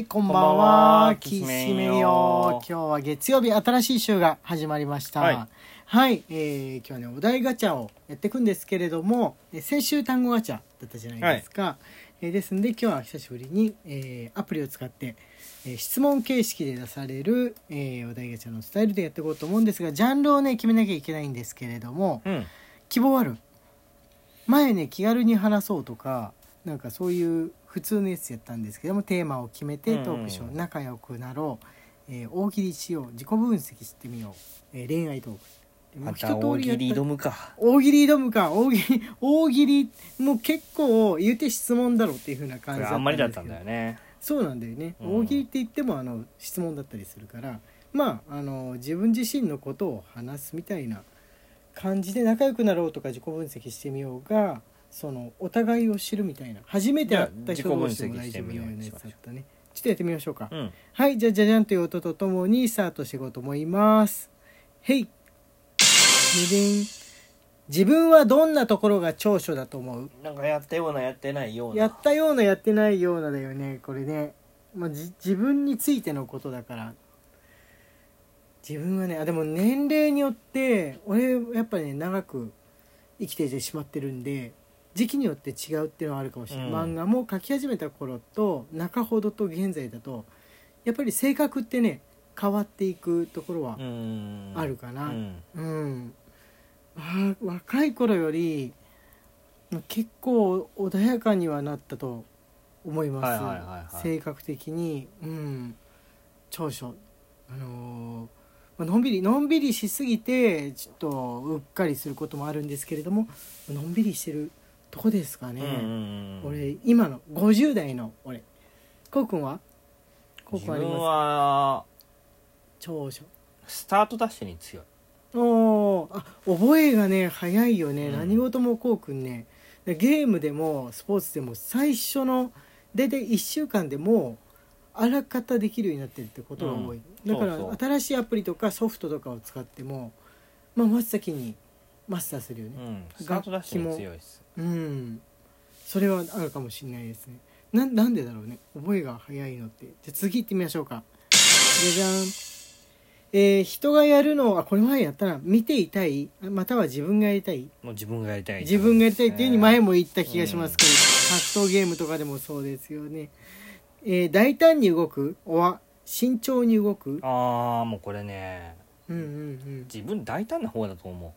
はい、こんばんは。はきしめんよ。今日は月曜日、新しい週が始まりました。ははいい、えー今日はね、お題ガチャをやっていくんですけれども、え先週単語ガチャだったじゃないですか。えーですんで、今日は久しぶりに、えーアプリを使って、えー質問形式で出される、えーお題ガチャのスタイルでやっていこうと思うんですが、ジャンルをね、決めなきゃいけないんですけれども、うん希望ある前ね気軽に話そうとかなんかそういう普通のやつやったんですけどもテーマを決めてトークしよう、うん仲良くなろう、えー大喜利しよう。自己分析してみよう、えー恋愛トーク。まうた大喜利やった挑むか大喜利挑むか。大喜利 大喜利もう結構言うて質問だろうっていう風な感じあんまりだったんだよね。そうなんだよね、うん。大喜利って言ってもあの質問だったりするから。まああの自分自身のことを話すみたいな感じで仲良くなろうとか自己分析してみようがそのお互いを知るみたいな初めて会った人同士でも大丈夫なようなやつだったね。ちょっとやってみましょうか、うん。はいじゃあじゃじゃんという音とともにスタートしていこうと思います。へい。自分はどんなところが長所だと思う？なんかやったようなやってないような。やったようなやってないようなだよね。これね、まあ、じ自分についてのことだから。自分はねあでも年齢によって俺やっぱね長く生きててしまってるんで時期によって違うっていうのはあるかもしれない、うん。漫画も描き始めた頃と中ほどと現在だとやっぱり性格ってね変わっていくところはうん。あるかな、うん。うん、あ若い頃より結構穏やかにはなったと思います、はいはいはいはい。性格的に。うん。長所。あのーまあのんびりのんびりしすぎてちょっとうっかりすることもあるんですけれどものんびりしてるとこですかね、俺今の50代の俺。こうくんは？こうくんあります？は長所。スタートダッシュに強い。おー。あ覚えがね早いよね、うん。何事もこうくんね。ゲームでもスポーツでも最初の大体1週間でもうあらかたできるようになってるってことが多い、うん。だから新しいアプリとかソフトとかを使っても、まあ、真っ先にマスターするよね。うん。スタートダッシュに強いです。うん。それはあるかもしれないですね。ななんでだろうね。覚えが早いのって。じゃあ次行ってみましょうか。じゃじゃん。えー人がやるのあこれ前やったな。見ていたい？または自分がやりたい？もう自分がやりたい。自分がやりたいっていうふうに前もも言った気がしますけど、格闘ゲームとかでもそうですよね、えー大胆に動く？おは慎重に動く？ああもうこれね。うんうんうん。自分大胆な方だと思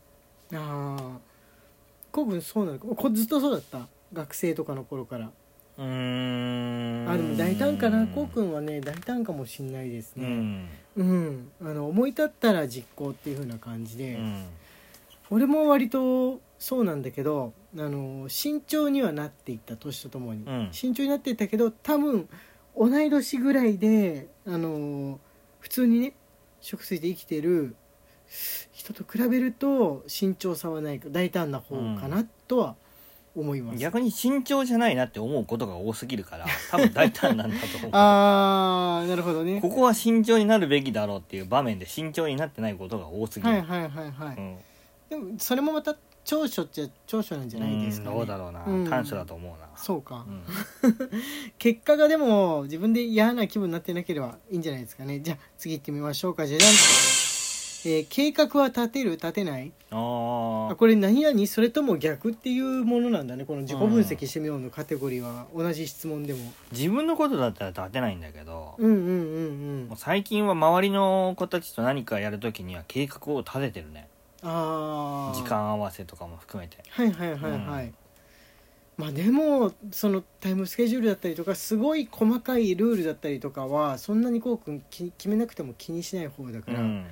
ああコウ君そうなのか。こずっとそうだった。学生とかの頃から。うん。あでも大胆かな。こうくんはね大胆かもしんないですね。うん。うん、あの思い立ったら実行っていう風な感じで、うん。俺も割とそうなんだけどあの慎重にはなっていった年とともに、うん。慎重になっていったけど多分同い年ぐらいであの普通にね食水で生きてる人と比べると慎重さはないか大胆な方かなとは思います、逆に慎重じゃないなって思うことが多すぎるから多分大胆なんだと思う。あーなるほどね。ここは慎重になるべきだろうっていう場面で慎重になってないことが多すぎる、はいはいはいはい、うん。でもそれもまた長所っちゃ長所なんじゃないですかね。うん。どうだろうな、うん。短所だと思うな。そうか、うん。結果がでも自分で嫌な気分になってなければいいんじゃないですかね。じゃあ次行ってみましょうか。じゃじゃん。と、えー計画は立てる立てない。あこれ何々それとも逆っていうものなんだね。この自己分析してみようのカテゴリーは。同じ質問でも。自分のことだったら立てないんだけど、うんうんうんうん。最近は周りの子たちと何かやるときには計画を立ててるね。ああ時間合わせとかも含めて。はいはいはいはい、まあでもそのタイムスケジュールだったりとかすごい細かいルールだったりとかはそんなにこうくんき決めなくても気にしない方だから、うん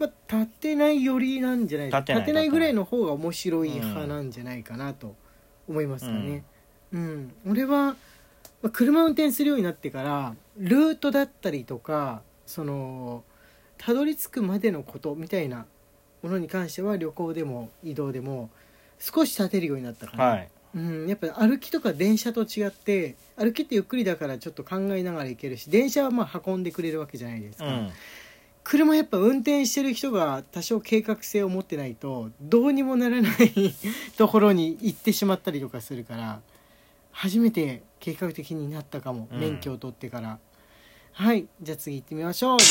まあ、立てないよりなんじゃない立てない立てないぐらいの方が面白い派なんじゃないかなと思いますかね。うん、俺は、まあ、車運転するようになってからルートだったりとかそのたどり着くまでのことみたいなものに関しては旅行でも移動でも少し立てるようになったかな。はい。うん、やっぱ歩きとか電車と違って歩きってゆっくりだからちょっと考えながら行けるし電車はまあ運んでくれるわけじゃないですか。うん車やっぱ運転してる人が多少計画性を持ってないとどうにもならない ところに行ってしまったりとかするから初めて計画的になったかも、うん。免許を取ってから。はいじゃあ次行ってみましょう。じゃ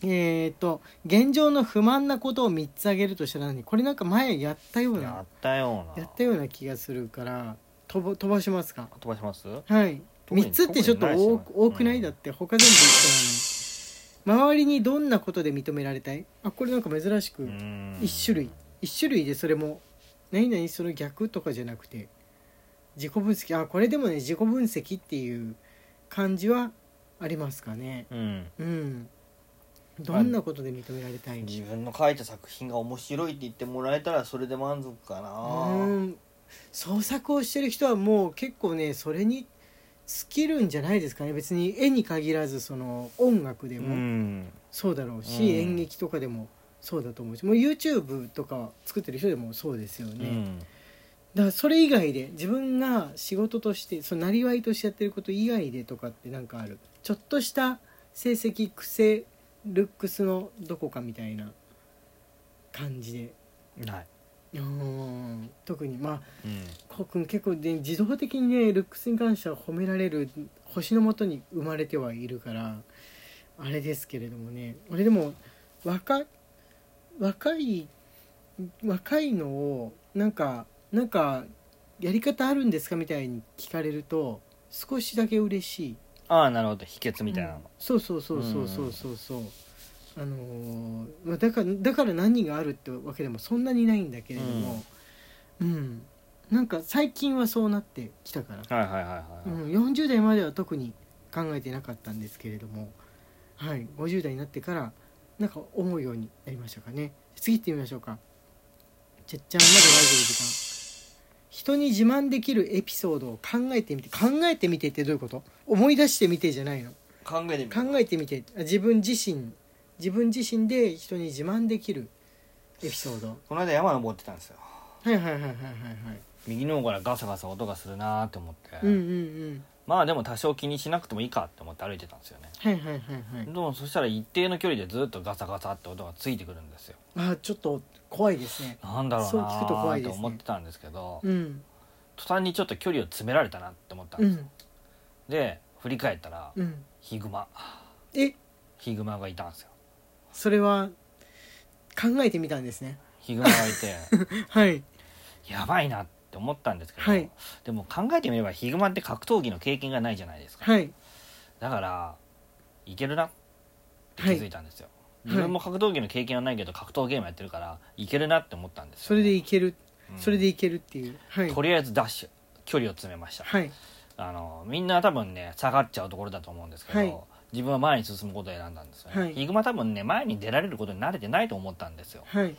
じゃん。えっ、と現状の不満なことを3つ挙げるとしたら何？これなんか前やったようなやったような。やったような気がするから飛ば飛ばしますか？飛ばします？はい。特に3つってちょっと多くない、うんだって他全部言ったのに周りにどんなことで認められたい？あこれなんか珍しくうん。一種類。一種類でそれも何々その逆とかじゃなくて自己分析。あこれでもね自己分析っていう感じはありますかね。うん。うん。どんなことで認められたい？自分の書いた作品が面白いって言ってもらえたらそれで満足かな。うん。創作をしてる人はもう結構ねそれに尽きるんじゃないですかね。別に絵に限らずその音楽でうもん。そうだろうし、うん。演劇とかでもそうだと思うしもう YouTube とか作ってる人でもそうですよね、うん。だからそれ以外で自分が仕事としてそのなりわいとしてやってること以外でとかってなんかある。ちょっとした成績癖ルックスのどこかみたいな感じで。ないうん。特にまあうん。こうくん結構ね自動的にねルックスに関しては褒められる星のもとに生まれてはいるからあれですけれどもね。俺でも若若い若いのをなんかなんかやり方あるんですかみたいに聞かれると少しだけ嬉しい。ああなるほど。秘訣みたいなの、うん。そうそうそうそうそうそうそうあのーまあだからだから何があるってわけでもそんなにないんだけれどもうん、なんか最近はそうなってきたから、はいはいはいはい、うん、40代までは特に考えてなかったんですけれどもはい。50代になってからなんか思うようになりましたかね。次行ってみましょうか。じゃっちゃんまだ大丈夫時間。人に自慢できるエピソードを考えてみて考えてみてってどういうこと？思い出してみてじゃないの。考えてみ考えてみて。あ自分自身自分自身で人に自慢できるエピソード。この間山登ってたんですよ。はいはいはいはいはいはい。右の方からガサガサ音がするなーって思って、うんうんうん。まあでも多少気にしなくてもいいかって思って歩いてたんですよ。ねはいはいはいはい。でもそしたら一定の距離でずっとガサガサって音がついてくるんですよ。あちょっと怖いですね。なんだろうなそう聞くと怖いーってですね。思ってたんですけど、うん。途端にちょっと距離を詰められたなって思ったんですよ、うん。で振り返ったらうん。ヒグマ。え？ヒグマがいたんですよそれは考えてみたんですね。ヒグマがいて。はい。やばいなって思ったんですけど、はい。でも考えてみればヒグマって格闘技の経験がないじゃないですか、はい。だからいけるなって気はいづいたんですよ、自分も格闘技の経験はないけど格闘ゲームやってるからいけるなって思ったんですよ。それでいける。うん。それでいけるっていう。はい。とりあえずダッシュ距離を詰めました、はい。あのみんな多分ね下がっちゃうところだと思うんですけど、はい自分は前に進むことを選んだんですよね、はい。ヒグマ多分ね前に出られることに慣れてないと思ったんですよ。はい。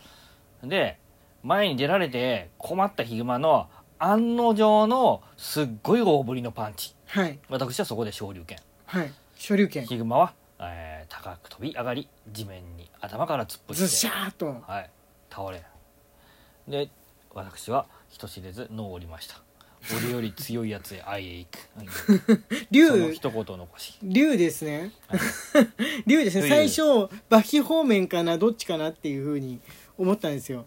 で前に出られて困ったヒグマの案の定のすっごい大振りのパンチ。はい。私はそこで昇竜拳。はい。所有権ヒグマは、えー高く飛び上がり地面に頭から突っ伏してズシャーっと。はい。倒れ。で私は人知れず脳を折りました俺より強いやつへ会いへ行く。うん竜その一言を残し竜ですね。はい。竜ですね。竜最初バキ方面かなどっちかなっていうふうに思ったんですよ。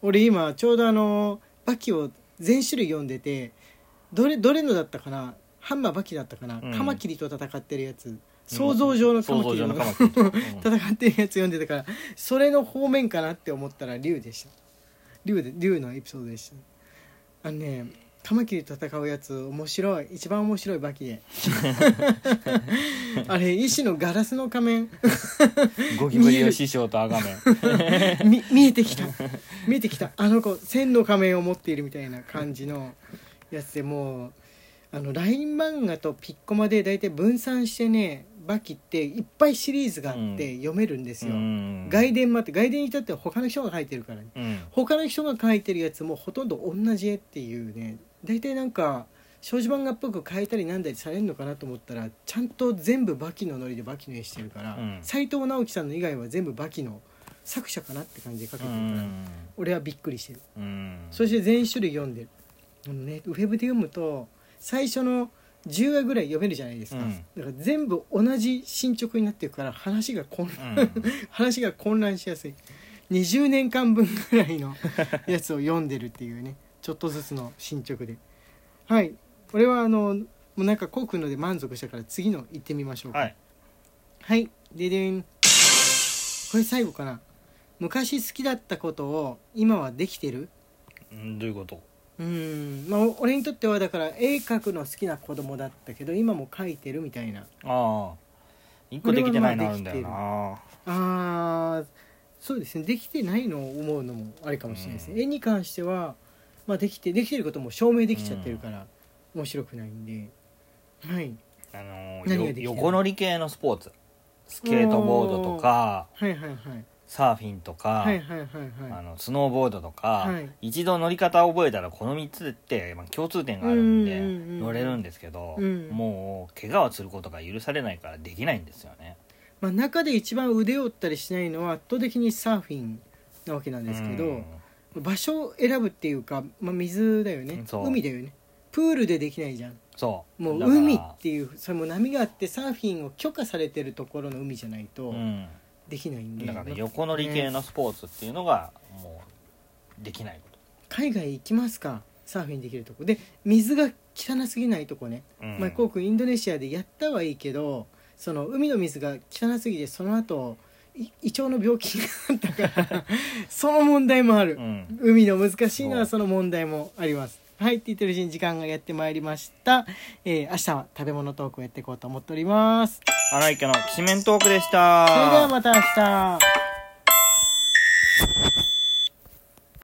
俺今ちょうどあのバキを全種類読んでてどれどれのだったかな？ハンマーバキだったかな、うん。カマキリと戦ってるやつ。想像上のカマキリの。戦ってるやつ読んでたからそれの方面かなって思ったら竜でした。竜で竜のエピソードでした。あのねカマキリと戦うやつ面白い。一番面白いバキで。あれ医師のガラスの仮面。ゴキブリの師匠とアガメ。ンみ見えてきた。見えてきた。あの子千の仮面を持っているみたいな感じのやつでもうあの LINE 漫画とピッコマで大体分散してねバキっていっぱいシリーズがあって読めるんですよ、うん。外伝もあって外伝に至っては他の人が書いてるからね。うん。他の人が書いてるやつもほとんど同じ絵っていうね大体なんか少女漫画っぽく変えたりなんだりされるのかなと思ったらちゃんと全部バキのノリでバキの絵してるからうん。斎、藤直樹さんの以外は全部バキの作者かなって感じで書けうてるから、ん。俺はびっくりしてる。うん。そして全種類読んでる。あのねウェブで読むと最初の10話ぐらい読めるじゃないですか、うん。だから全部同じ進捗になってるから話が混乱うん。話が混乱しやすい。20年間分ぐらいのやつを読んでるっていうねちょっとずつの進捗で。はい。これはあのもうなんかこうくんので満足したから次の行ってみましょうか。はい。はい。ででん。これ最後かな。昔好きだったことを今はできてる？うんどういうこと？うん。まあお俺にとってはだから絵描くの好きな子供だったけど今も描いてるみたいな。ああ。一個できてないのあるんだよな。あー。そうですね。できてないのを思うのもあれかもしれないですね、うん。絵に関しては、まあ、できてできてることも証明できちゃってるから、面白くないんで。はい。あの何ができてる？よ横乗り系のスポーツ。スケートボードとかはいはいはい。サーフィンとか、はいはいはいあはい。のスノーボードとか、はい。一度乗り方を覚えたらこの3つって、まあ、共通点があるんで乗れるんですけど、うん。もう怪我をすることが許されないからできないんですよね。まあ、中で一番腕を折ったりしないのは圧倒的にサーフィンなわけなんですけど、うん場所を選ぶっていうか、まあ、水だよね。そう。海だよね。プールでできないじゃん。そう。もうだから海っていうそれも波があってサーフィンを許可されてるところの海じゃないとうん、できないんで、だからまあ横乗り系のスポーツっていうのがもうできないこ海外行きますか？サーフィンできるとこ。で水が汚すぎないとこね、と、うん。まあ、こうくんインドネシアでやったはいいけどその海の水が汚すぎてその後い胃腸の病気になったからその問題もある、うん。海の難しいのはそその問題もあります。はいって言ってるうちに時間がやってまいりました、えー明日は食べ物トークをやっていこうと思っております。荒井家のきしめんトークでした。それではまた明日